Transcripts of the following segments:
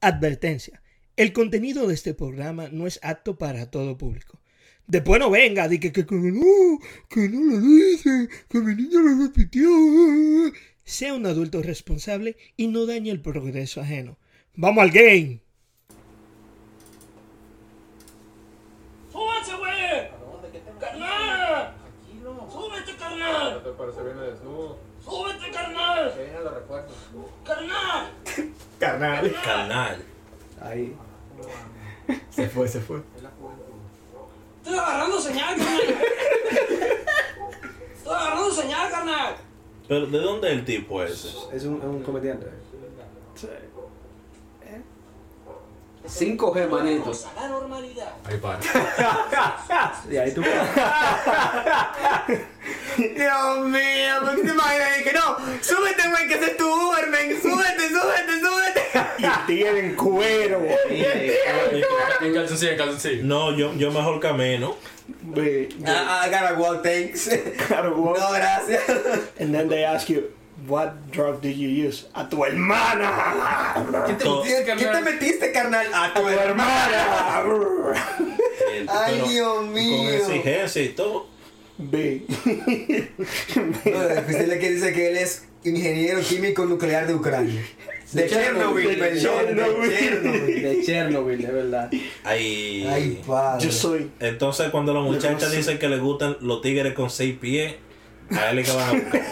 Advertencia. El contenido de este programa no es apto para todo público. Después no venga, di que, que, que no, que no lo dice, que mi niña lo repitió. Sea un adulto responsable y no dañe el progreso ajeno. ¡Vamos al game! ¡Súbete, güey! ¡Carnal! ¡Súbete, carnal! te parece bien desnudo? ¡Súbete, carnal! Que vienen los refuerzos. ¡Carnal! Carnal. Carnal. Ahí. Se fue, se fue. Estoy agarrando señal, carnal. Estoy agarrando señal, carnal. Pero ¿de dónde es el tipo ese? Es un, es un comediante. 5G, manitos. A la normalidad. Ahí para. Y ahí tú. Dios mío, ¿por qué te imaginas que no? Súbete, güey, que ese es tu Uber, men. Súbete. Y tigre en cuero. En calzoncillo, en calzoncillo. No, yo, yo mejor camino. Ve, I, I gotta walk, thanks. gotta walk. No, gracias. And then they ask you, what drug did you use? A tu hermana. ¿Qué te, metiste, ¿qué te metiste, carnal? A tu hermana. Eh, Ay, Dios Con mío. exigencia y todo. Ve. No, lo difícil es que dice que él es ingeniero químico nuclear de Ucrania. De Chernobyl, De Chernobyl. De Chernobyl, de verdad. Ahí. Ay, padre. Yo soy. Entonces cuando las muchachas dicen que le gustan los tigres con seis pies, a él es que van a buscar.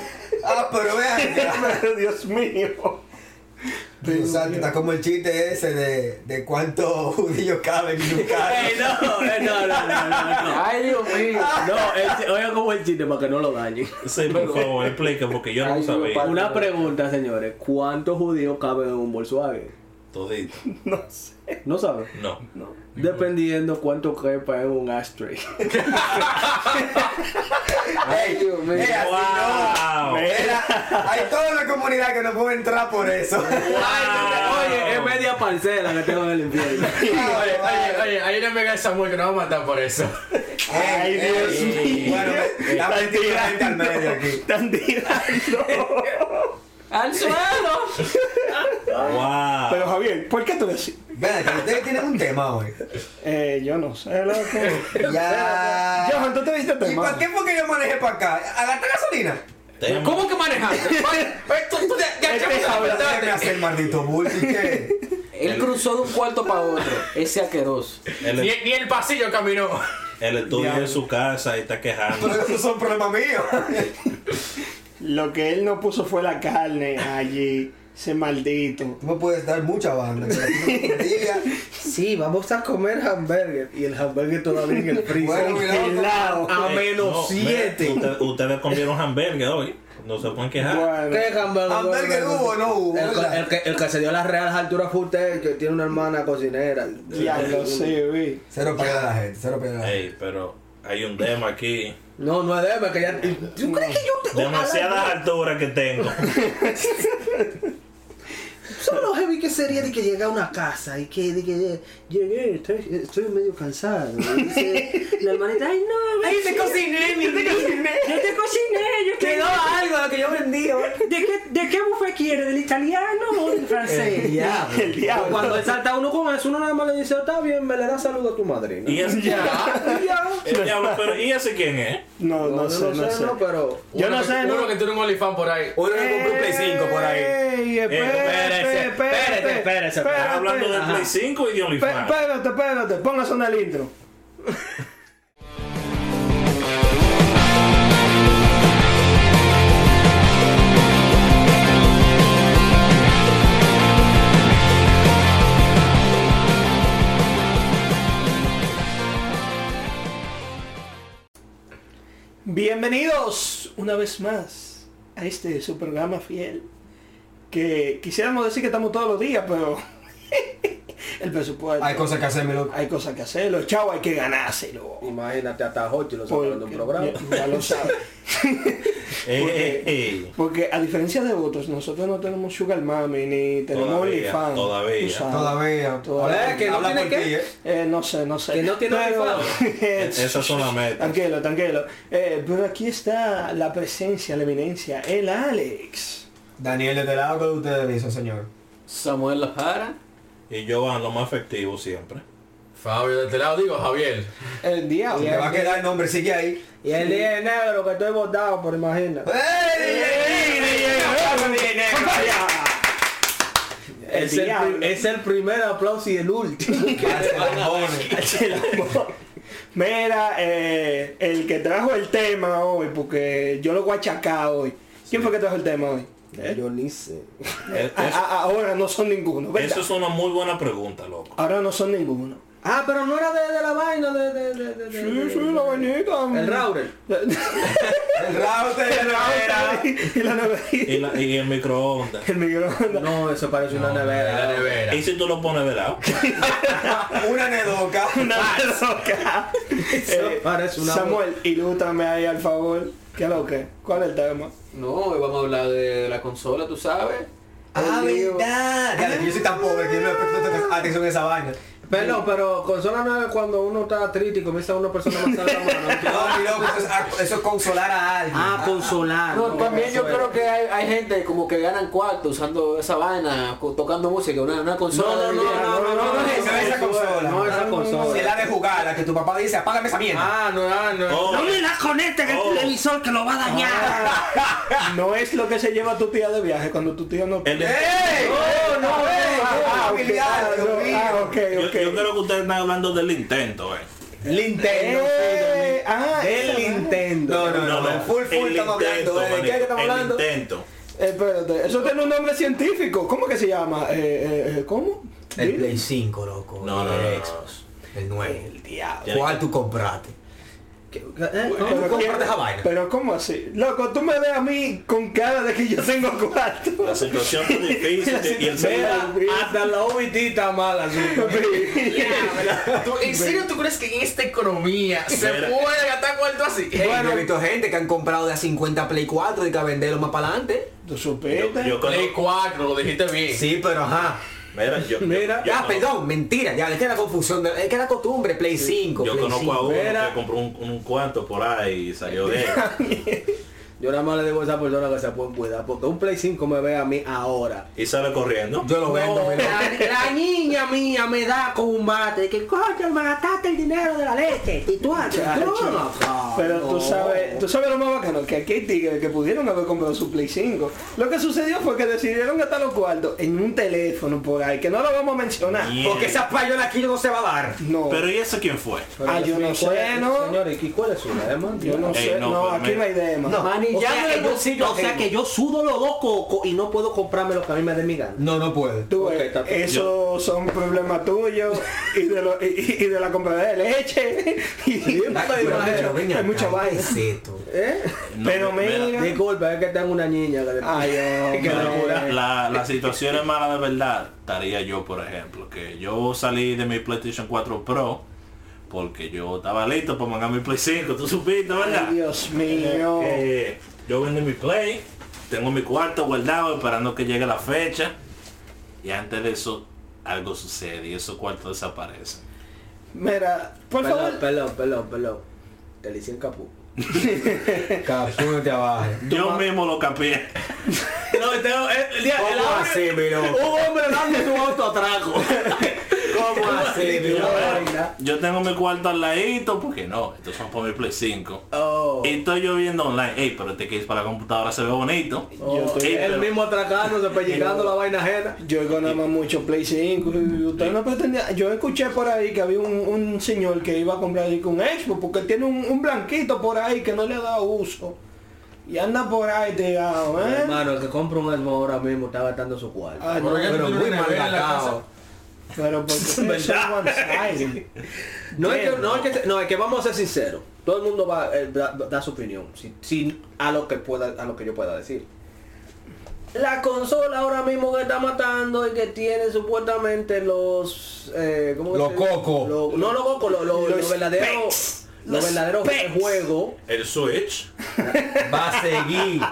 Ah, pero vean. Dios mío. Está como el chiste ese de, de cuántos judíos caben en un carro. No, no, no, no, no, no. Ay, Dios mío. No, oiga como el chiste para que no lo dañen. Sí, por favor, explica porque yo no sabía. Una pregunta, señores. ¿Cuántos judíos caben en un Volkswagen? Todito. No sé. ¿No saben? No. Dependiendo cuánto quepa en un ashtray. Dios mío. no. Hay toda una comunidad que no puede entrar por eso. Oye, es media parcela que tengo en el infierno. Oye, oye, oye, hay una mega de Samuel que nos va a matar por eso. Ay, Ey, Dios ey, mío. Bueno, la mentira la gente al medio aquí. Están tirando. ¡Al suelo! Wow. Pero Javier, ¿por qué tú decís? Ven, que ustedes tienen un tema hoy. Eh, yo no sé, loco. Ya. Johan, tú te viste ¿Y tema. para qué fue que yo manejé para acá? ¿A gastar gasolina? Tema. ¿Cómo que manejaste? Oye, oye, tú- ya- ya Este verdad. hacer maldito bulto y qué. Él cruzó de un cuarto para otro. Ese asqueroso. Él, Ni, ni el pasillo caminó. él estudia en su casa y está quejando. Pero esos son problemas míos. Lo que él no puso fue la carne allí. Ese maldito. Tú me puedes dar mucha banda. Sí, vamos a comer hamburger. Y el hamburger todavía en el freezer. Bueno, mira, Helado. a Eh, menos no, 7. mira, usted- ustedes comieron hamburgues hoy. No se pueden quejar. Bueno. ¿Qué hamburger? Hamburger hubo o no hubo, El, que, el que se dio a las reales alturas fue usted, que tiene una hermana cocinera. Ya lo sé, vi. Cero para la gente, cero para la gente. Ey, pero hay un tema aquí. No, no es deme, que ya. ¿Tú crees que yo te.? Demasiadas alturas que tengo. Solo heavy que sería de que llega a una casa y que, de que llegué, estoy, estoy medio cansado. Y dice la hermanita, ay no, ¡Ay, te cociné, mi te cociné! yo te cociné, yo te Quedó algo lo que yo vendí. ¿De qué, ¿De qué buffet quiere? ¿Del italiano o del francés? diablo. El diablo. Cuando él salta uno con eso, uno nada más le dice, está bien, me le da saludo a tu madre. Y ese, Ya, ya. el diablo, pero ¿y ese quién es? No, no, sé, no sé. no, pero. Yo no Uno que- sé, Uno no. que tiene un olifán por ahí. Uno le compró un Play 5 por ahí. Ey, espérate, espérate, espérate, espérese. ¿Estás espérate. hablando del. Play 5 y de OnlyFans? Espérate, espérate, póngase en el intro. Bienvenidos una vez más a este su programa fiel. Que quisiéramos decir que estamos todos los días, pero el presupuesto. Hay cosas que hacer, mi loco. Hay cosas que hacerlo, chavo, hay que ganárselo. Imagínate hasta Hochi lo sacaron de un Porque- programa. Ya, ya lo sabe. Ey, ey, ey. Porque a diferencia de otros, nosotros no tenemos Sugar Mami ni tenemos Todavía, OnlyFans. todavía. sabes. Todavía. Todavía. Habla- que no habla tiene por qué. ti, ¿eh? Eh, no sé, no sé. Que no tiene. Esas son las metas. Tranquilo, tranquilo. Eh, pero aquí está la presencia, la eminencia, el Alex. Daniel, ¿de este lado que usted le hizo, señor? Samuel La Jara. Y yo van lo más efectivo siempre. Fabio, de este lado digo Javier. El diablo. Te va a quedar el nombre, sigue ahí. Y el día de negro que estoy votado por imagina. Es el, es el primer aplauso y el último. Mira, eh, el que trajo el tema hoy, porque yo lo voy a achacar hoy. ¿Quién fue que trajo el tema hoy? Yo ni sé. Es- A- es- a- ahora no son ninguno, ¿verdad? eso es una muy buena pregunta, loco. Ahora no son ninguno. Ah, pero no era de, de la vaina de... de, de, de, de- Sí, de- sí, la vainita. El router. El router. El router y la neverita. Y, el microondas. El microondas. No, eso parece una La nevera. nevera. Y si tú lo pones de lado. Una nedoca. Una loca. Eh, parece una- Samuel, ilústrame ahí al favor. ¿Qué es lo que? ¿Cuál es el tema? No, hoy vamos a hablar de la consola, tú sabes. Ah, verdad. Ya, yo soy tan pobre que yo no presto atención a esa vaina. Pero, pero consola no es cuando uno está triste y comienza una persona a pasar la mano. No, loco, eso es, eso es consolar a alguien. Ah, consolar. No, también yo es. creo que hay, hay gente como que ganan cuarto usando esa vaina, tocando música, una, una consola. No, no, no, no, no, no, no, es no es esa consola. No es esa Es consola. la de jugar, la que tu papá dice, apágame esa mierda. Ah, no, ah, no. Oh, No me la conectes Oh. televisor que lo va a dañar. No es lo que se lleva tu tía de viaje cuando tu tía no... el ¡Ey! No, no, ah, ok, ah, no, ah, ok, yo, creo que ustedes están hablando del Nintendo, eh. Nintendo. Eh, ah, El Nintendo. No, no, no, full, full el estamos hablando, ¿eh? ¿De qué estamos el hablando? Nintendo. Espérate, eso tiene un nombre científico. ¿Cómo que se llama? Eh, eh, eh, ¿Cómo? El. Play 5, loco. No, no, el no, no. Xbox. El nuevo. El diablo. ¿Cuál tú compraste? ¿Qué? ¿Eh? ¿Cómo Pero tú quién- vaina? Pero ¿cómo así? Loco, tú me ves a mí con cara de que yo tengo cuarto. La situación es difícil y el Mira, hasta la OBT está mala. sí. ¿Tú- ¿En serio tú crees que en esta economía se Mira. puede gastar cuarto así? Ey, yo he visto gente que han comprado de a 50 Play 4 y que a venderlo más para adelante. ¿Tú Yo, supiste? yo Play conozco- 4, lo dijiste bien. Sí, pero ajá. Mira, yo, Mira. yo conozco- perdón, mentira. Ya, es que la confusión, de- es que la costumbre, Play 5. Yo Play conozco a 5. uno Mira. que compró un, un cuarto por ahí y salió de él. Yo nada más le digo a esa persona que se pueden cuidar. Porque un Play 5 me ve a mí ahora. Y sale corriendo. Yo lo vendo, No, la, la niña mía me da combate. Que coño, me gastaste el dinero de la leche. Y tú, Chacho. Pero tú sabes, tú sabes lo más bacano, que aquí hay tigres que pudieron haber comprado su Play 5. Lo que sucedió fue que decidieron gastar los cuartos en un teléfono por ahí, que no lo vamos a mencionar. Porque esa payola aquí no se va a dar. No, Pero ¿y ese quién fue? Ah, yo no sé, ¿no? Señores, ¿y cuál es su lema? yo no Ey, sé, no, no, pues, aquí me- no hay. No. Manillando O sea, el que yo- bolsillo. O sea ajeno. que yo sudo los dos cocos y no puedo comprarme lo que a mí me dé mi gana. No, no puede. Tú Ok, ves, está bien. esos son problemas tuyos y de, lo- y, y de la compra de leche. Y, pero, hay mucha ¿qué vaina. ¿Eh? No, Pero mira, Disculpa, es que tengo una niña que. Ay, que. La, la situación es mala de verdad. Estaría yo, por ejemplo, que yo salí de mi PlayStation 4 Pro porque yo estaba listo para mangar mi Play 5, tú supiste, ¿verdad? Ay, Dios mío. Que yo vendí mi Play, tengo mi cuarto guardado esperando que llegue la fecha y antes de eso algo sucede y esos cuartos desaparecen. Mira, por favor. perdón, perdón, perdón. Te le hice en capú. Capúrate abajo. Yo mismo lo capié. No, tengo, el, día, ¿Cómo así, mi loco? Un hombre dando su auto atraco. ¿Cómo así, mi Yo, tengo mi cuarto al ladito porque no, estos son por mi Play 5. Oh. Y estoy yo viendo online, ey, pero este case para la computadora se ve bonito. Oh, Yo estoy- Ey, él pero- mismo atracándose, pellizcando la vaina ajena. Yo he ganado mucho Play 5 y usted no pretendía. Yo escuché por ahí que había un, un señor que iba a comprar ahí con Xbox porque tiene un, un blanquito por ahí que no le da uso. Y anda por ahí tirado, ¿eh? Hermano, el que compra un Xbox ahora mismo está gastando su cuarto. Ah, no, Pero Pero muy mal gastado. Pero porque. No es, que, no, es que, no, es que vamos a ser sinceros. Todo el mundo va a dar su opinión. Si, si- a lo que pueda, a lo que yo pueda decir. La consola ahora mismo que está matando y que tiene supuestamente los eh, ¿cómo Los cocos. No los cocos, los, los, verdaderos los Los verdaderos juegos. El Switch. Va a seguir.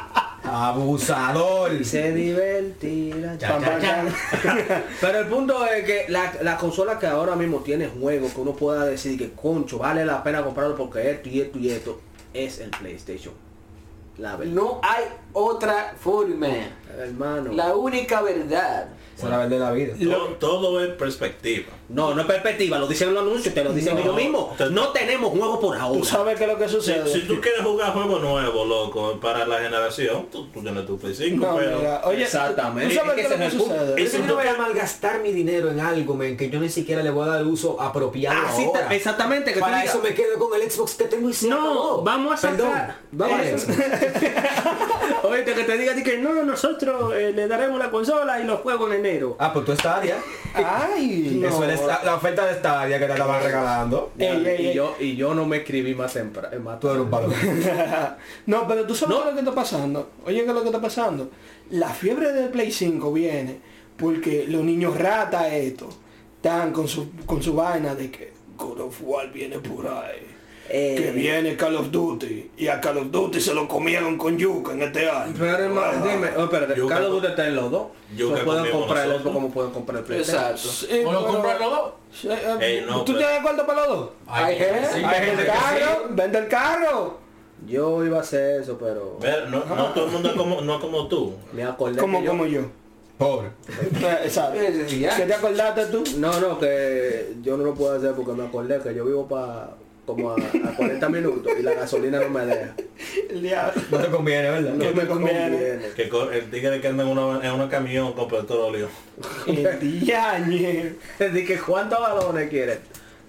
Abusador. Se divertirá. Cha, cha, cha. Pero el punto es que la, la consola que ahora mismo tiene juegos que uno pueda decir que concho vale la pena comprarlo porque esto y esto y esto es el PlayStation. La verdad. No hay otra forma. Hermano. La única verdad. Esa es la verdad de la vida. Todo, todo es perspectiva. No, no es perspectiva, lo dicen en los anuncios, te lo dicen No. ellos mismos. Te- No tenemos juego por Tú ahora. sabes qué es lo que Si, sucede. si tú quieres jugar juegos nuevos, loco, para la generación, tú, tú tienes tu Play 5, No, pero... mira, oye, Exactamente. ¿tú sabes Es que qué es lo que el sucede? Eso si no tú- voy a malgastar mi dinero en algo, men, que yo ni siquiera le voy a dar uso apropiado Así ahora. exactamente, que tú Para eso me quedo con el Xbox que tengo y se No, vamos a Perdón, sacar. vamos a eso. Oye, que te diga di que no, nosotros eh, le daremos la consola y los juegos en enero. Ah, pues tú Stadia. Ay, no. Eso es la, la oferta de Stadia que te estaban regalando. Ey, ey, y, ey. yo, y yo no me escribí más temprano. Más Tú eres un palo. no, pero tú sabes No. lo que está pasando. Oye, ¿qué es lo que está pasando? La fiebre del Play 5 viene porque los niños rata esto están con su, con su vaina de que God of War viene por ahí. Eh. Que viene Call of Duty. Y a Call of Duty se lo comieron con yuca en este año. Pero hermano, dime, oh, espérate, Yuca Carlos con- Duty está en los dos. Yuca So, pueden comprar el. Xbox como pueden comprar el PlayStation. Exacto. Sí, ¿O lo pero- compran los dos? Sí, eh, no, ¿Tú pero- tienes de acuerdo para los dos? Hay gente- sí. Vende gente carro, vende el carro. Yo iba a hacer eso, pero Ver, no, no todo el mundo es como, no es como tú. me acordé Como, yo- como yo. Pobre. Eh, Exacto. ¿Qué te acordaste tú? No, no, que yo no lo puedo hacer porque me acordé que yo vivo para como a, a 40 minutos y la gasolina no me deja. El diablo. No te conviene, ¿verdad? No me conviene. Que co- el tigre que anda en una, en una camión con petróleo. El diañe. Dije, que ¿cuántos galones quieren?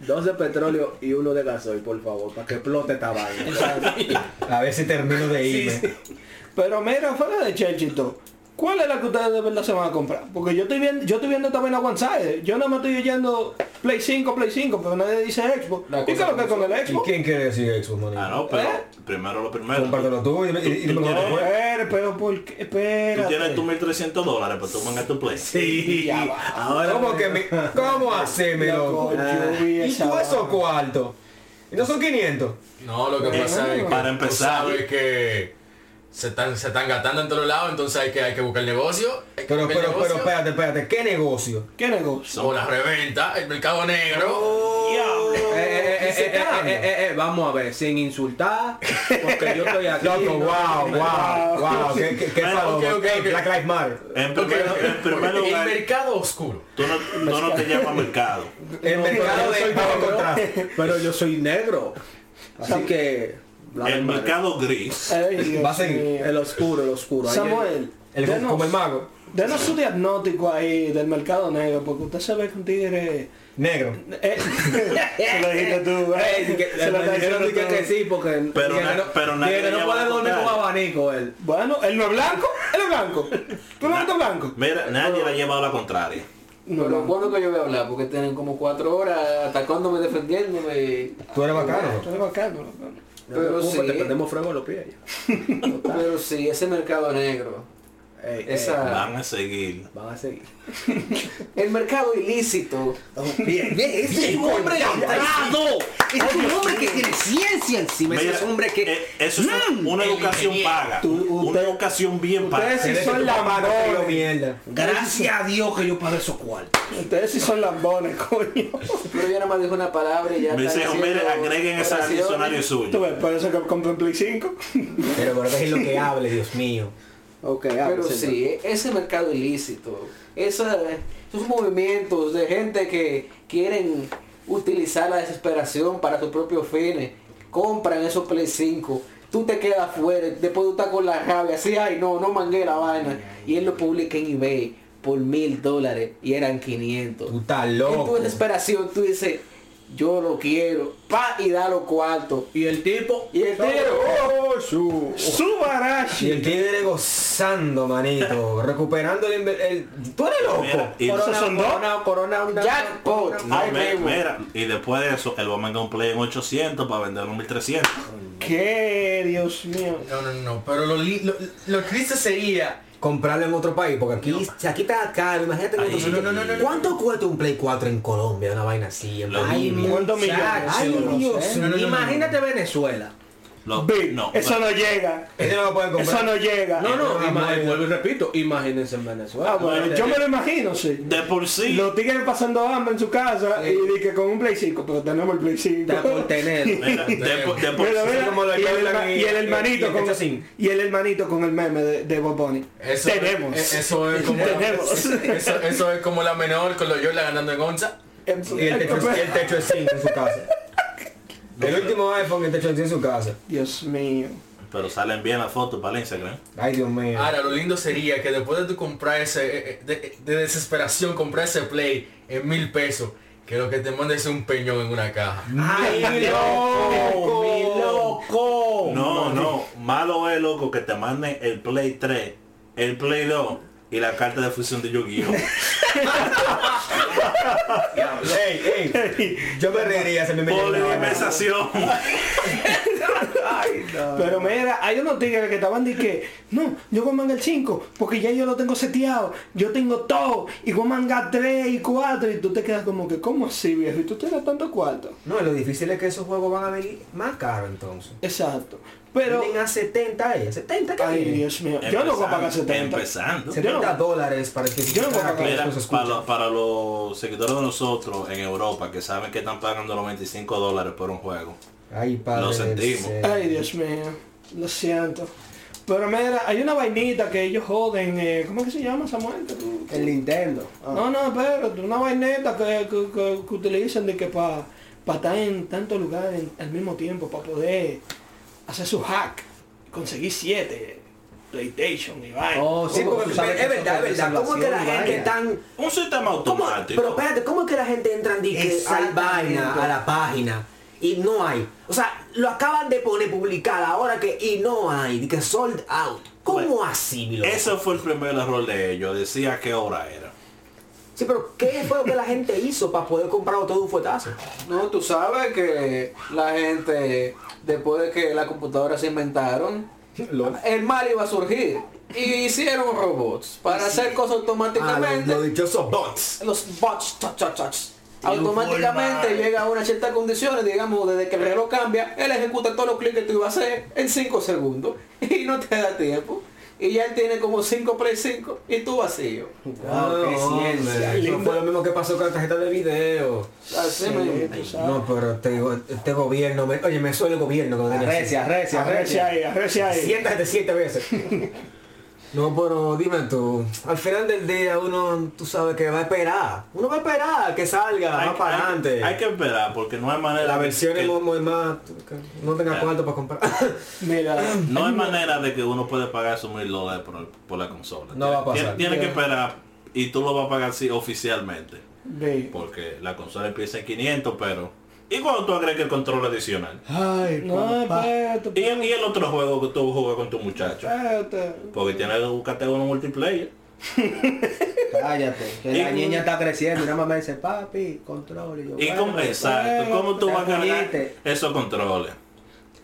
Dos de petróleo y uno de gasoil, por favor, para que explote esta vaina. A ver si termino de irme. Pero mira, fuera de Churchito, ¿cuál es la que ustedes de verdad se van a comprar? Porque yo estoy viendo, yo estoy viendo también a One Side. Yo no me estoy oyendo Play 5, Play 5, pero nadie dice Xbox. La ¿Y qué es lo que con el ¿Y Xbox? quién quiere decir Xbox, manito? Ah, no, pero ¿Eh? primero lo primero. Compártelo tú y, y, y después. Espera, pero ¿por qué? Tú Espérate. tienes tus 1300 dólares, pero tú mangas tu Play. Sí, Ya va. ahora ¿Cómo que me, ¿Cómo haceme, Loco, loco? ¿Y tú esos cuartos? ¿Y no son 500? No, lo que pasa es que Para tú empezar. sabes que se están, se están gastando en todos lados, entonces hay que, hay que buscar el negocio. Pero, el pero, pero, negocio. espérate, espérate. ¿Qué negocio? ¿Qué negocio? O la reventa, el mercado negro. Diablo. Eh, eh, eh, ¿Y se eh, eh, eh, eh, vamos a ver, sin insultar, porque yo estoy aquí. Loco, no- wow, wow, wow. ¿Qué, qué, qué Bueno, palo? ok, ok, Hey, ok. Black Lives Matter. En primer, en primer El lugar, mercado oscuro. tú no, tú no te llamas mercado. El mercado de bajo contraste. Pero yo soy negro. Así que. La El mercado gris. Ey, Va a seguir. El oscuro, el oscuro. Samuel, El, denos- como el mago. denos su diagnóstico ahí del mercado negro, porque usted se ve que un tigre... Negro. Eh, se lo dijiste tú, eh. que- Se lo dijeron que, tú. que sí, porque Pero no, pero di nadie no puede la dormir con contraria. abanico él. Bueno, él no es blanco, él es blanco. ¿Tú no eres blanco? Mira, nadie le ha llevado la contraria. No, Pero no. bueno que yo voy a hablar, porque tienen como cuatro horas atacándome, defendiéndome. Tú eres bacano. Tú eres bacano, bacano. Pero sí. sí. te prendemos fuego en los pies. Pero sí, ese mercado negro. Ey, ey, Esa- Van a seguir. van a seguir. El mercado ilícito. Bien, bien, ese es un hombre letrado. Es un hombre que tiene ciencia encima. Ese Mira, es un hombre que... eh, eso es un- una educación paga. Tú- una educación bien paga. Ustedes sí son lambones. mierda. Gracias a Dios que yo pagué esos cuartos. Ustedes sí son lambones, coño. Pero yo nada más dijo una palabra y ya Me dice, haciendo agreguen ese oraciones. diccionario Tú suyo. ves, por eso que compré un Play 5. Pero por es lo que hable, Dios mío. Ok, Pero sí, ese mercado ilícito, esa- esos movimientos de gente que quieren utilizar la desesperación para sus propios fines, compran esos Play 5, tú te quedas fuera, después tú estás con la rabia, así, ay no, no mangué la vaina, y él lo publica en eBay por mil dólares y eran 500. Tú estás En tu loco. desesperación tú dices, yo lo quiero, pa y da los cuartos. Y el tipo... Y el tigre, Oh, su... Y Subarashi. el tigre gozando, manito. Recuperando el, el- Tú eres loco. Mira, y, Corona, son dos? corona, corona. Jackpot. no, me- mira, y después de eso, él va a mandar un play en 800 para venderlo en 1300. ¿Qué? Dios mío. No, no, no, pero lo, lo, lo triste sería Comprarlo en otro país, porque aquí, si aquí está caro, imagínate en Ay, otro no, no, no, no, no. ¿Cuánto cuesta un Play 4 en Colombia? Una vaina así, en Bolivia. ¿Cuántos millones? Ay, Yo no Dios sé. No, no, no, no, Imagínate Venezuela. Lo- no, eso no llega. Ese no lo pueden comprar. Eso no llega. No, no, Ah, ima- bueno. vuelvo y repito, imagínense en Venezuela. Ah, bueno, yo me lo imagino, sí. De por sí. Los tigres pasando hambre en su casa y di que con un Play 5, pero tenemos el Play 5. Está por tener. Mira, de, por- de por Mira, sí. mira, y, el, y- y el hermanito y- y con y el hermanito con el meme de, de Bob Bunny. Eso, Tenemos. eh, Eso es como Tenemos. Eso, eso es como la menor con los Jordan ganando en onza. Y el techo, y el techo es 5 en su casa. El último iPhone, techo es 5 en su casa. Dios mío. Pero salen bien las fotos para el Instagram. Ay, Dios mío. Ahora, lo lindo sería que después de tu comprar ese, eh, eh, de, de desesperación, comprar ese play en mil pesos, que lo que te mande es un peñón en una caja. ¡Ay, loco! ¡Mi loco! No, no. Malo es, loco, que te manden el Play 3, el Play 2 y la carta de fusión de Yu-Gi-Oh! Ey, ey. Yo me reiría, se me. Polinización. Pero mira, hay unos tigres que estaban de que, no, yo voy a mangar el 5, porque ya yo lo tengo seteado, yo tengo todo, y voy a mangar 3 y 4, y tú te quedas como que, ¿cómo así, viejo? Y tú tienes tanto cuarto. No, lo difícil es que esos juegos van a venir más caros entonces. Exacto. Pero, a 70 ellos. 70 que ay? Dios mío, yo no voy a pagar 70. Empezando. 70 dólares para que Yo no voy a pagar para, escuche. lo- para los seguidores de nosotros en Europa que saben que están pagando 95 dólares por un juego. Ay, padre. Lo sentimos. Ay, Dios mío, lo siento. Pero mira, hay una vainita que ellos joden, eh, ¿cómo que se llama Samuel? Que tú- El Nintendo. Ah. No, no, pero una vaineta que, que, que- que utilizan de que para estar en tantos lugares al mismo tiempo, para poder hacer su hack, conseguir siete PlayStation y vaina. Oh, Sí, porque es verdad, es verdad. ¿Cómo es que la gente tan... Un sistema ¿Cómo? automático. Pero espérate, ¿cómo es que la gente entra di que al vaina, a la página y no hay? O sea, lo acaban de poner publicar ahora que y no hay, que sold out. ¿Cómo Bueno, así, mi loco? Ese fue el primer error de ellos. Decía qué hora era. Sí, pero ¿qué fue lo que la gente hizo para poder comprarlo todo un fuetazo? No, tú sabes que la gente, después de que las computadoras se inventaron, el mal iba a surgir. Y hicieron robots para hacer cosas Ah, automáticamente. los, los dichosos bots. los bots, touch, touch, touch, automáticamente llega a una cierta condiciones, digamos, desde que el reloj cambia, él ejecuta todos los clics que tú ibas a hacer en 5 segundos y no te da tiempo. Y ya él tiene como 5 Play 5 y tú vacío. Wow, qué ciencia. Eso fue lo mismo que pasó con la tarjeta de video. Así Sí. No, pero este, este gobierno, me- oye, me suele el gobierno. arrecia, Arrecia arrecia. ahí, arrecia ahí. Siéntate siete veces. No, pero dime tú, al final del día uno, tú sabes que va a esperar. Uno va a esperar que salga Hay, más para hay- adelante. hay que esperar porque no hay manera La de versión que- es muy, muy más, no tenga cuarto para comprar. Mira, No hay manera de que uno pueda pagar esos mil dólares por, por la consola. No va a pasar. Tiene, tiene que esperar y tú lo vas a pagar sí, oficialmente. Porque la consola empieza en 500, pero... ¿Y cuando tú agregas el control adicional? Ay, No, espérate, ¿Y, y el otro juego que tú juegas con tu muchacho? espérate. Porque tienes que buscarte uno multiplayer. Cállate, que la niña está creciendo y nada más me dice, papi, control. Y yo, Y bueno, cómo, exacto, ¿cómo tú vas a tranquilite. esos controles?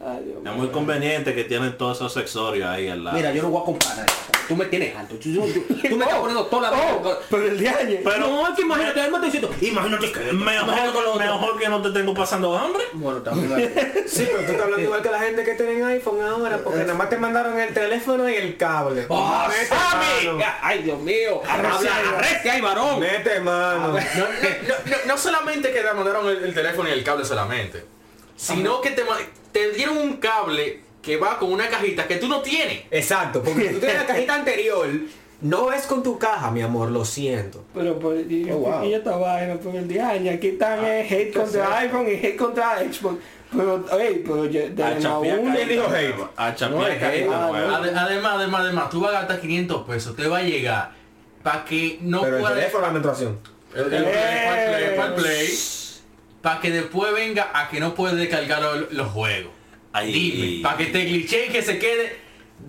Ay, Dios Es muy conveniente que tienen todos esos accesorios ahí al lado. Mira, yo no voy a comprar nada. Tú me tienes alto. Tú, tú- tú- tú me estás poniendo toda la Oh, pero el de año. Pero- no, es que imagínate, él me está diciendo, imagínate que mejor, mejor que no te tengo pasando hambre. Bueno, también. sí, pero tú estás hablando igual que la gente que tienen iPhone ahora, porque nada más te mandaron el teléfono y el cable. ¡Oh, Mete Sammy! mano. ¡Ay, Dios mío! Arrecia, ahí, varón! Mete mano. No, no, no, no, no solamente que te mandaron el, el teléfono y el cable solamente, sino que te, te dieron un cable que va con una cajita que tú no tienes. Exacto, porque tú tienes la cajita anterior, no es con tu caja, mi amor, lo siento. Pero por y, Oh, wow. y esta vaina, por el de año, aquí están eh, hate contra iPhone y hate contra Xbox. Pero, ey, pero yo, de A la una dijo hate. A No, es hate. Además, además, además, tú vas a gastar 500 pesos, te va a llegar para que no Pero el puedas... teléfono la menstruación. El, el el el play, para que después venga a que no puedes descargar los, los juegos. Ahí. Dime, para que te glitche y que se quede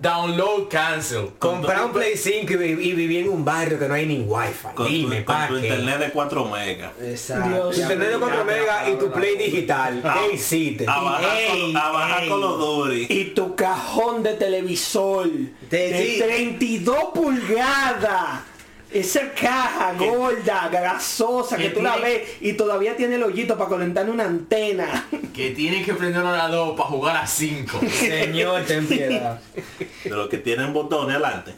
download cancel. Comprar un Play 5 y, vi- y vivir en un barrio que no hay ni wifi. Con, Dime, tu, con ¿para tu internet de 4 megas. Exacto. Dios. Internet de 4 megas y tu Play digital. Ah, ¿Qué hiciste? A bajar, Ey, con, a bajar ey. con los Duty. Y tu cajón de televisor Te- de sí. 32 pulgadas. Esa caja gorda, grasosa, que tú la ves y todavía tiene el hoyito para conectarle una antena. Que tienen que prender a las 2 para jugar a 5. Señor, ten piedad. De los que tienen botones adelante.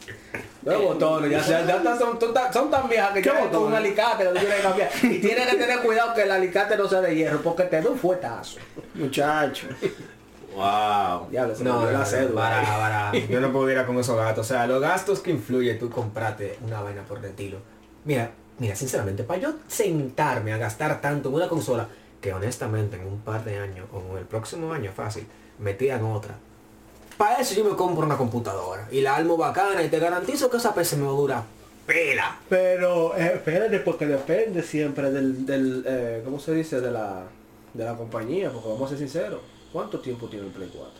Los botones, ya, ya, son, son tan- viejas que ¿Qué ya con un alicate lo tienes que cambiar. Y tienes que tener cuidado que el alicate no sea de hierro porque te da un fuetazo. Muchacho. Wow. Diablo, se me No, la cédula. para, para. Yo no pudiera con esos gastos. O sea, los gastos que influye tú comprate una vaina por el estilo. Mira, mira, sinceramente, para yo sentarme a gastar tanto en una consola, que honestamente en un par de años, o en el próximo año fácil, metía en otra. Para eso yo me compro una computadora y la armo bacana y te garantizo que esa PC me va a durar pela. Pero eh, espérate, porque depende siempre del, del eh, ¿cómo se dice? De la, de la compañía, porque vamos a ser sinceros. ¿Cuánto tiempo tiene el Play 4?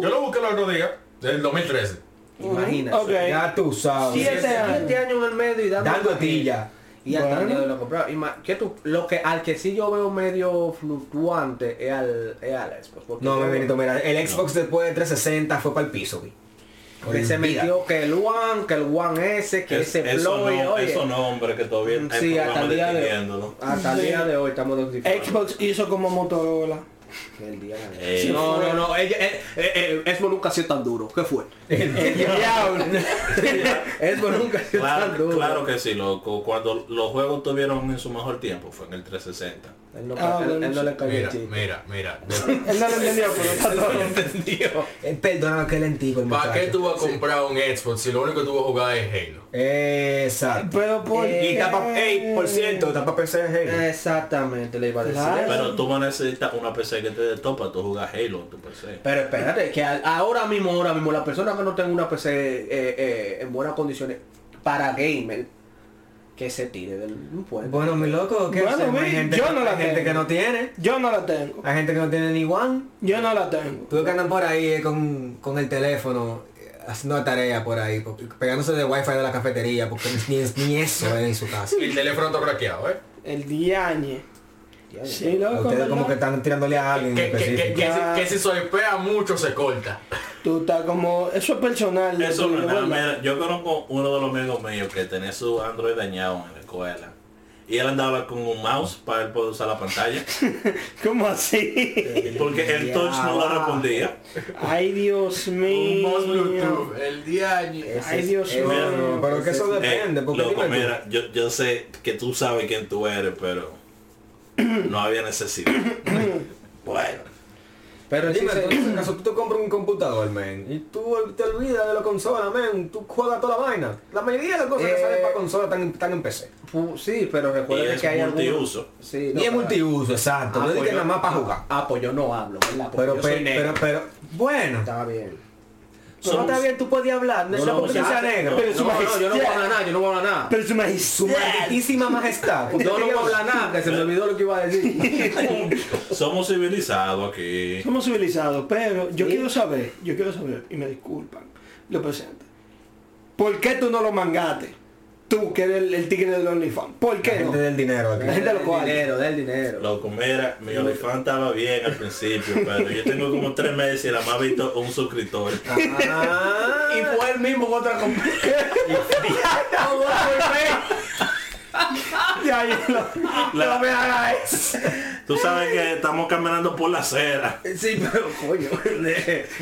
Yo lo busqué el otro día, del 2013. Imagínate. Ok. Ya tú sabes. Siete, siete años en el medio y dando, Dando tilla. Y hasta el Bueno. día de lo comprado. Ima- ¿qué tú, lo que al que sí yo veo medio fluctuante es al, es al Xbox. No, me mira, el Xbox después de 360 fue para el piso, vi. Que se metió que el One, que el One S, que Es- ese eso Floyd, no, oye. esos nombres que todavía hay Sí, hasta el día de hoy. Hasta el día de hoy estamos. Xbox hizo como Motorola. El día de hoy. Eh, no, no, no, ella, eh, eh, eh, Xbox nunca ha sido tan duro. ¿Qué fue? El diablo. Xbox nunca ha sido tan Claro, duro. claro que sí, loco. Cuando los juegos tuvieron en su mejor tiempo fue en el 360. Él no, Ah, él- él no le cayó el Mira, chiste. mira, mira. Él no lo entendió, pero está todo. entendió. Eh, perdona que lentico el ¿Para qué tú vas a comprar un Xbox si lo único que tú vas a jugar es Halo? Exacto. Pero por Y tapa, ey, por cierto, tapa PC es Halo. Exactamente, le iba a decir. Claro. Pero tú vas a necesitar una PC que te dé top para tú jugar Halo en tu PC. Pero espérate, que ahora mismo, ahora mismo, la persona que no tenga una PC eh, eh, en buenas condiciones para gamer, que se tire del puente. Bueno, mi loco, ¿qué Bueno, mi, Hay gente, yo que- no la hay gente tengo. que no tiene. Yo no la tengo. Hay gente que no tiene ni one. Yo no la tengo. Tú que andan por ahí eh, con, con el teléfono eh, haciendo tarea por ahí, pegándose de wifi de la cafetería, porque ni, ni eso es en su casa. El teléfono está craqueado, ¿eh? El diañe. Sí, loco. Ustedes como que están tirándole a alguien Que, que, que, que si, que si swipea mucho se corta. Tú estás como... Eso es personal. Eso no es nada. yo conozco uno de los amigos míos que tenía su Android dañado en la escuela. Y él andaba con un mouse para él poder usar la pantalla. ¿Cómo así? Porque el touch no le respondía. Ay, Dios Un mouse mío. Bluetooth, el diaño. Ay, Dios mío. Pero que eso Eh, depende, porque loco, dime tú. mira, yo, yo sé que tú sabes quién tú eres, pero no había necesidad. bueno. Pero Dime, se- tú, en ese caso tú te compras un computador, man, y tú te olvidas de la consola, man, tú juegas toda la vaina. La mayoría de las cosas que Eh, salen para consola están, están en PC. sí, pero recuerda que hay multiuso. algunos- Sí, y es multiuso, exacto. Ah, no es pues que yo- nada más para jugar. Ah, pues yo no hablo, ¿verdad? Porque Pero, yo soy pero, negro. pero, pero, bueno. Está bien. Pero no está bien, tú podías hablar, no, No, no, porque sea negro. pero su No, no, yo no voy a majestad. hablar nada, yo no voy a hablar nada. Pero su Su majestad. malditísima majestad. No, no voy a hablar nada, que se me olvidó lo que iba a decir. Somos civilizados aquí. Somos civilizados, pero yo Sí. quiero saber, yo quiero saber, y me disculpan, lo presente. ¿Por qué tú no lo mangaste? Tú, que eres el, el tigre del OnlyFans. ¿Por La qué no? gente del dinero aquí. La gente del lo cual. dinero, del dinero. Loco, mira, mi OnlyFans estaba bien al principio, pero yo tengo como tres meses y la más visto un suscriptor. Ah, Y fue el mismo en otra compañía. Ya, yo lo- La- no me hagas eso. Tú sabes que estamos caminando por la acera. Sí, pero coño,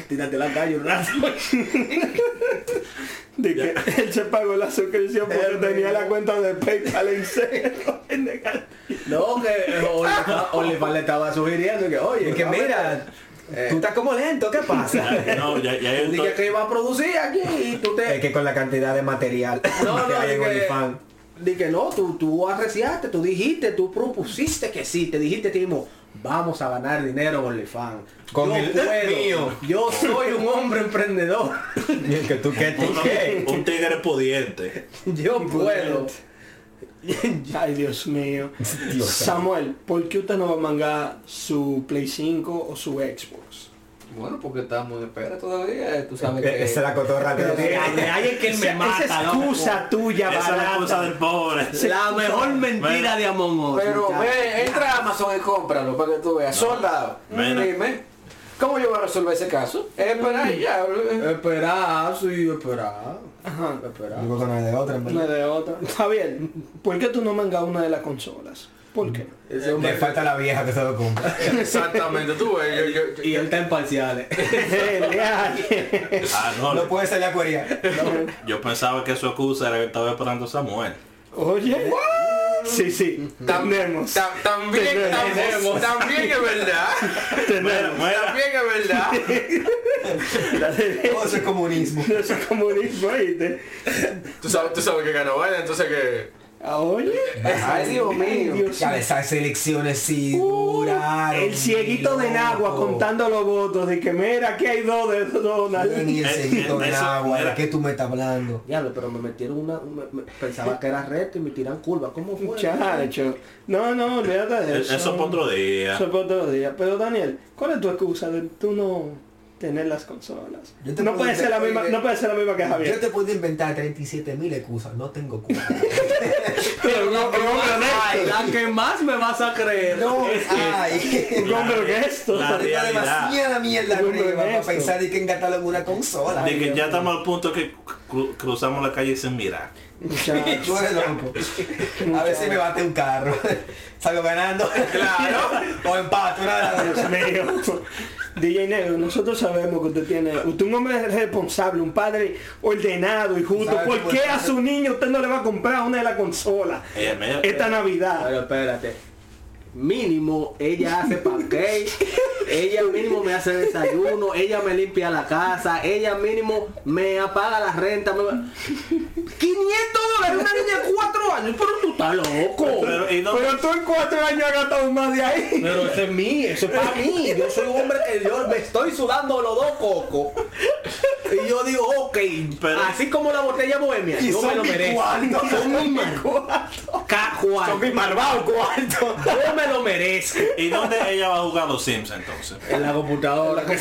tírate la calle un rato. De que él se pagó la suscripción porque El tenía mismo. la cuenta de PayPal en cero. No, que Oliver le estaba sugiriendo que, oye, es que mira, Eh. tú estás como lento, ¿qué pasa? No, ya, ya yo Dije estoy- que iba a producir aquí y tú te... Es que con la cantidad de material No, que no, hay en dije, OnlyFans. dije, no, tú, tú arreciaste, tú dijiste, tú propusiste que sí, te dijiste ti mismo, vamos a ganar dinero en OnlyFans. Con yo el puedo, mío. yo soy un hombre emprendedor, Y es que tú qué tú un, qué. un tigre pudiente. yo puedo. Ay, Dios mío. Dios Samuel, ¿por qué usted no va a mangar su Play 5 o su Xbox? Bueno, porque estamos en espera todavía. Tú sabes que... Esa es la cotorra que tiene. de que me Esa- mata, esa excusa tuya, Esa es la cosa del pobre. La mejor mentira de Among Us. Pero ve, entra a Amazon y cómpralo para que tú veas. Soldado. Dime. ¿Cómo yo voy a resolver ese caso? Es esperar y ya. Esperar, sí, esperar. Ajá. Esperar. Yo creo que no hay de otra, en Una verdad. de otra. Está bien. ¿Por qué tú no mangas una de las consolas? ¿Por qué? Ese hombre- Le falta la vieja que se lo compra. Exactamente, tú ves, yo, yo, yo- Y él está en parciales. Ah, no, No puede salir a cuería. yo pensaba que su excusa era que estaba esperando a Samuel. Oye. Sí, sí. Tenemos. tam- también, Tenemos. tam- también es verdad. Mira, mira, También es verdad. Todo eso es comunismo. ese comunismo, ¿oíste? Tú sabes, tú sabes que ganó Biden, entonces que... Oye. Ay, Dios mío. Ya esas elecciones sí Uh, duraron. el cieguito de Nagua contando los votos de que mira aquí hay dos de Donald. Ni el Eh, cieguito eh, de Nagua. ¿De qué tú me estás hablando? Diablo, pero me metieron una... me- me- pensaba que era recto y me tiran curva. ¿Cómo fue? Muchacho. No, no, olvídate de eso. eso para otro día. Eso para otro día. Pero Daniel, ¿cuál es tu excusa de tú no tener las consolas? Yo te No puede ser la misma, no puede ser la misma que Yo Javier. te puedo inventar 37 mil excusas. No tengo culpa. Pero no, un hombre Ay, honesto. la que más me vas a creer. No, ay. Un hombre honesto. La Tengo demasiada mierda para pensar de que en una consola. De que ya estamos al punto que cru- cruzamos la calle sin mirar. A ver si me bate un carro. Salgo ganando. Claro. o empate, una de las. DJ Negro, nosotros sabemos que usted tiene, usted es un hombre responsable, un padre ordenado y justo. ¿Sabe ¿Por qué está? a su niño usted no le va a comprar una de las consolas esta Navidad? Pero espérate. Mínimo, ella hace pancake, ella mínimo me hace desayuno, ella me limpia la casa, ella mínimo me apaga la renta. me- 500 dólares, una niña de 4 años, pero tú estás loco. Pero, ¿y dónde- Pero tú en cuatro años has gastado más de ahí. Pero ese es mí, eso es para mí. Yo soy un hombre que yo me estoy sudando los dos cocos. Y yo digo, ok, Pero- así como la botella bohemia, Y yo me lo mi merezco. cuarto, Son mi cuarto. Son mis malvados cuarto. Yo me lo merezco. ¿Y dónde ella va a jugar los Sims entonces? En la computadora.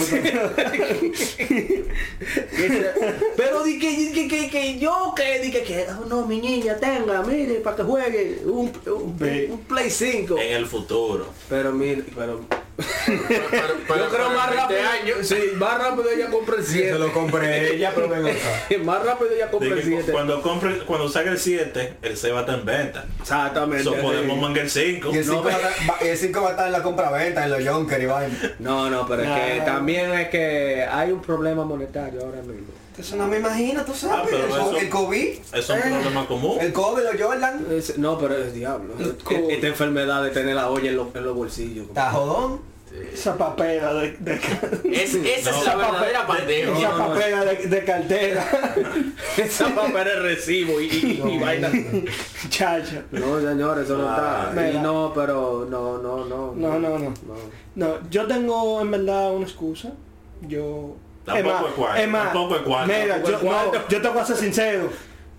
Pero di que, di que, que, que yo que, di que, que, oh, no, mi niña, tenga, mire, para que juegue un, un, Ve. un Play 5. En el futuro. Pero mire, pero... Pero, pero- yo creo más 20 rápido, años. sí, más rápido ella compra el Se 7. lo compré ella, pero ven acá. más rápido ella compra el que 7. cuando compre, cuando salga el 7, el 6 va a estar en venta. Exactamente. So podemos mangar el 5. Y el 5 va a estar en la compra-venta, en los Junker y vaina. No, no, pero es que Nah. también es que hay un problema monetario ahora mismo. Eso no me imagino, tú Ah, sabes. pero Eso- eso- el COVID, Es un problema común. el COVID, los Jordan. Es- no, pero es diablo. ¿Cómo? Esta enfermedad de tener la olla en, los- en los bolsillos. Está jodón. Esa papera de, de, Es, esa No. es la verdadera pandemia. esa no, no. papera de, de cartera. Esa papel es recibo y, y, y vaina. Chacha. No, señor, eso no está. Y no, pero no, no, no. No, no, no. No, yo tengo en verdad una excusa. Yo. Tampoco es cuarto, es más, tampoco es cuarto. Mira, yo, no, yo te voy a ser sincero.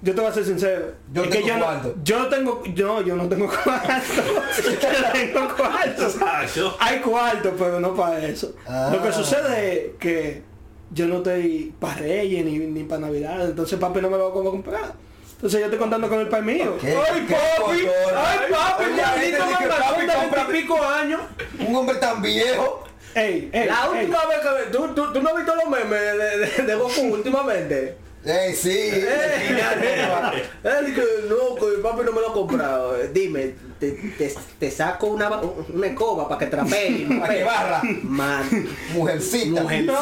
Yo te voy a ser sincero. Yo Es tengo yo cuarto. No, yo tengo. No, yo no tengo cuarto. yo tengo cuarto. Sacho. Hay cuarto, pero no para eso. Ah. Lo que sucede es que yo no estoy para Reyes ni, ni para Navidad. Entonces papi no me lo va a comprar. Entonces yo estoy contando con el pan mío. ¿Qué? ¡Ay, ¿Qué papi! ¡Ay, papi! Maldito que mamazón papi de compra- veintipico años! Un hombre tan viejo. ¡Ey, ey! La ey. última vez que tú, tú, tú no has visto los memes de, de, de Goku últimamente. Ey, sí. No, que papi no me lo ha comprado. Dime, te, te, te saco una, una escoba para que trapee. Para que barra. Man, Mujercita. Mujer. No,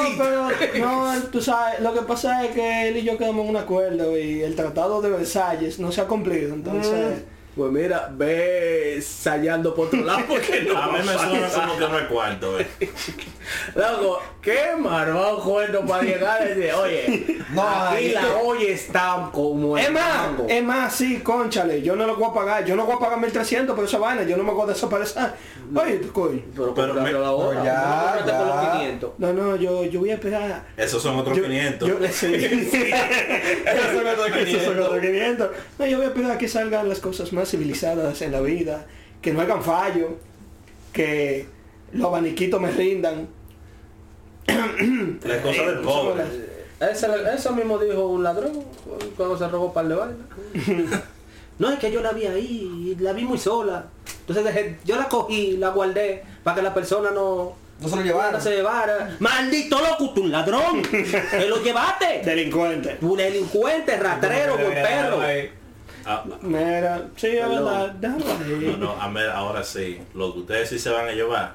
pero no, tú sabes, lo que pasa es que él y yo quedamos en un acuerdo y el tratado de Versalles no se ha cumplido, entonces... pues mira, ve ensayando por otro lado porque no. A mí me suena como que no es cuarto, eh. Loco, qué marvado cuento para llegar y decir, oye, No, aquí la olla está como Es el más, mango. es más, sí, conchale, yo no lo voy a pagar, yo no voy a pagar 1300 por esa vaina, yo no me voy a desaparecer. Oye, tú, coño. Pero, Pero me- la hora. Pero ya, no por los ya. 500. No, no, yo, yo voy a esperar. Esos son otros Yo- 500. yo- sí. Esos son otros 500. No, yo voy a esperar a que salgan las cosas más civilizadas en la vida, que no hagan fallo, que los abaniquitos me rindan. La cosa del pobre. Ese- eso mismo dijo un ladrón cuando se robó par de vainas. no, es que yo la vi ahí, la vi muy sola. Entonces dejé- yo la cogí, la guardé para que la persona no, No se lo llevaron. No se llevara. Maldito loco, tú un ladrón. Te lo llevaste. Delincuente. Un delincuente, rastrero, con perro. Ah, Mira, sí, es Perdón. verdad. déjalo ahí. no, no, a ver, ahora sí. Lo que ustedes sí se van a llevar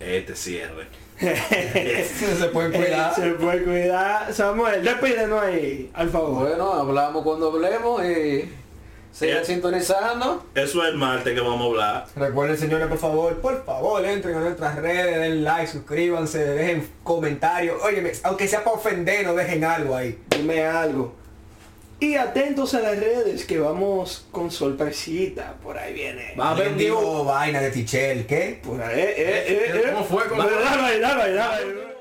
es este cierre. se pueden Eh, cuidar. se puede cuidar. Samuel, despídenos ahí, al favor. Bueno, hablamos cuando hablemos y sigan Eh. sintonizando. Eso es el martes que vamos a hablar. Recuerden señores por favor, por favor entren a nuestras redes, den like, suscríbanse, dejen comentarios. Óyeme, aunque sea para ofendernos, dejen algo ahí. Dime algo. Y atentos a las redes que vamos con sorpresita. Por ahí viene. Va a haber un vivo. vaina de Tichel, ¿qué? Por ahí, eh, eh, eh, eh. ¿Cómo fue? ¿Cómo fue? dale, dale, dale, dale.